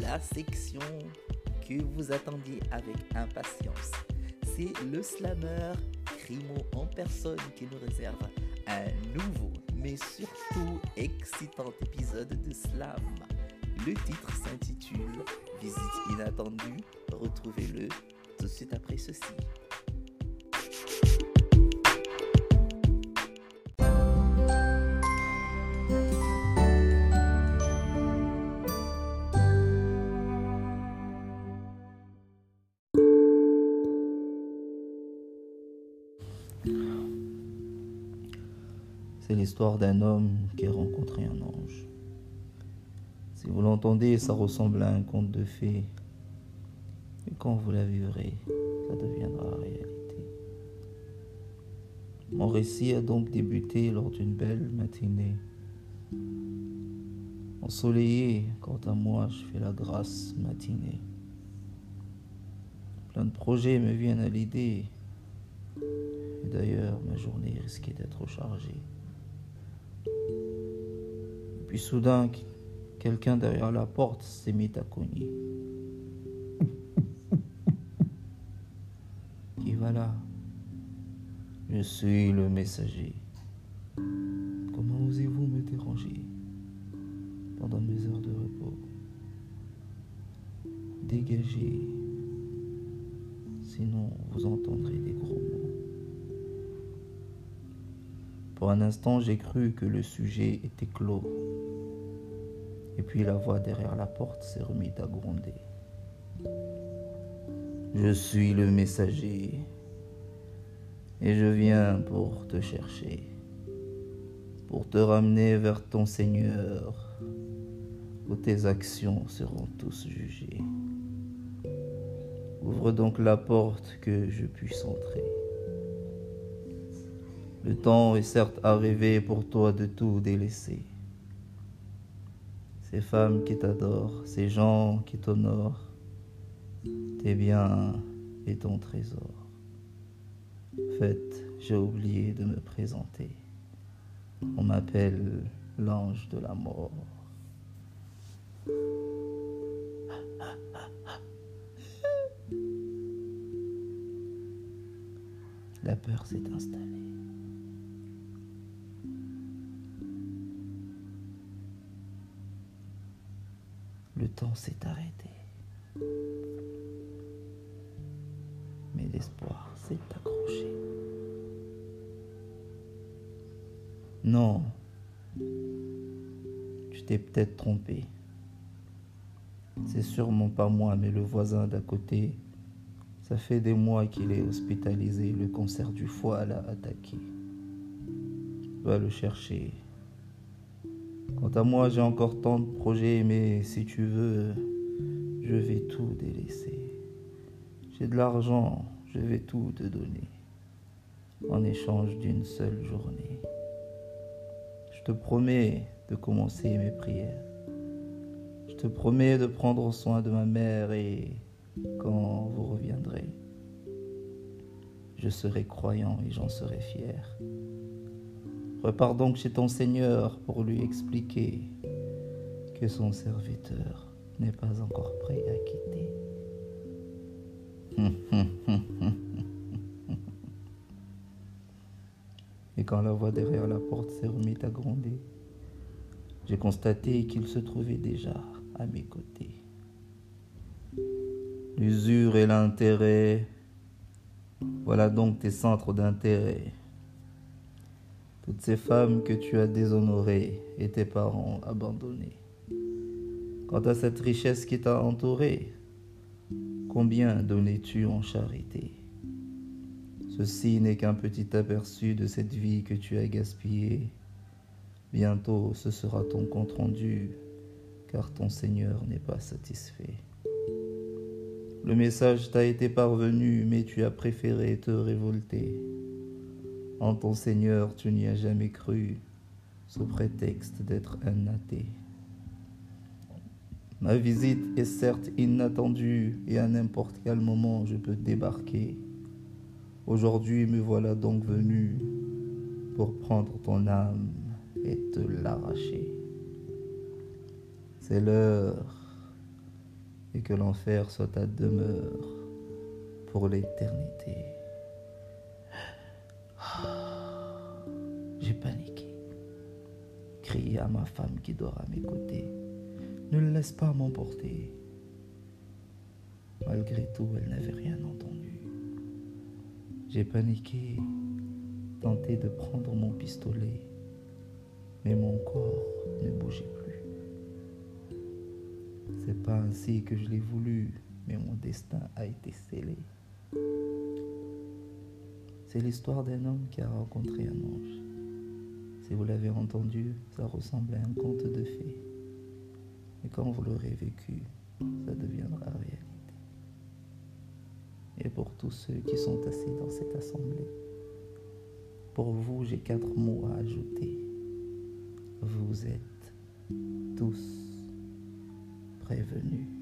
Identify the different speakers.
Speaker 1: la section que vous attendiez avec impatience. C'est le slammer Crimo en personne qui nous réserve un nouveau, mais surtout excitant épisode de Slam. Le titre s'intitule Visite inattendue. Retrouvez-le tout de suite après ceci. C'est l'histoire d'un homme qui a rencontré un ange. Si vous l'entendez, ça ressemble à un conte de fées. Et quand vous la vivrez, ça deviendra réalité. Mon récit a donc débuté lors d'une belle matinée. Ensoleillé, quant à moi, je fais la grâce matinée. Plein de projets me viennent à l'idée. Et d'ailleurs, ma journée risquait d'être chargée. Puis soudain, quelqu'un derrière la porte s'est mis à cogner. Qui va là? Je suis le messager. Comment osez-vous me déranger pendant mes heures de repos? Dégagez, sinon vous entendrez des gros mots. Pour un instant, j'ai cru que le sujet était clos. Et puis la voix derrière la porte s'est remise à gronder. Je suis le messager et je viens pour te chercher, pour te ramener vers ton Seigneur, où tes actions seront tous jugées. Ouvre donc la porte que je puisse entrer. Le temps est certes arrivé pour toi de tout délaisser. Ces femmes qui t'adorent, ces gens qui t'honorent, tes biens et ton trésor. Faites, j'ai oublié de me présenter. On m'appelle l'ange de la mort. La peur s'est installée. Le temps s'est arrêté. Mais l'espoir s'est accroché. Non, tu t'es peut-être trompé. C'est sûrement pas moi, mais le voisin d'à côté. Ça fait des mois qu'il est hospitalisé. Le cancer du foie l'a attaqué. Va le chercher. Quant à moi, j'ai encore tant de projets, mais si tu veux, je vais tout délaisser. J'ai de l'argent, je vais tout te donner, en échange d'une seule journée. Je te promets de commencer mes prières. Je te promets de prendre soin de ma mère et quand vous reviendrez, je serai croyant et j'en serai fier. Repars donc chez ton Seigneur pour lui expliquer que son serviteur n'est pas encore prêt à quitter. Et quand la voix derrière la porte s'est remise à gronder, j'ai constaté qu'il se trouvait déjà à mes côtés. L'usure et l'intérêt, voilà donc tes centres d'intérêt. Toutes ces femmes que tu as déshonorées et tes parents abandonnés. Quant à cette richesse qui t'a entouré, combien donnais-tu en charité? Ceci n'est qu'un petit aperçu de cette vie que tu as gaspillée. Bientôt ce sera ton compte rendu, car ton Seigneur n'est pas satisfait. Le message t'a été parvenu, mais tu as préféré te révolter. En ton Seigneur, tu n'y as jamais cru, sous prétexte d'être un athée. Ma visite est certes inattendue et à n'importe quel moment je peux débarquer. Aujourd'hui me voilà donc venu pour prendre ton âme et te l'arracher. C'est l'heure et que l'enfer soit ta demeure pour l'éternité. J'ai paniqué, crié à ma femme qui dort à mes côtés. Ne laisse pas m'emporter. Malgré tout, elle n'avait rien entendu. J'ai paniqué, tenté de prendre mon pistolet, mais mon corps ne bougeait plus. C'est pas ainsi que je l'ai voulu, mais mon destin a été scellé. C'est l'histoire d'un homme qui a rencontré un ange. Si vous l'avez entendu, ça ressemble à un conte de fées. Et quand vous l'aurez vécu, ça deviendra réalité. Et pour tous ceux qui sont assis dans cette assemblée, pour vous, j'ai quatre mots à ajouter. Vous êtes tous prévenus.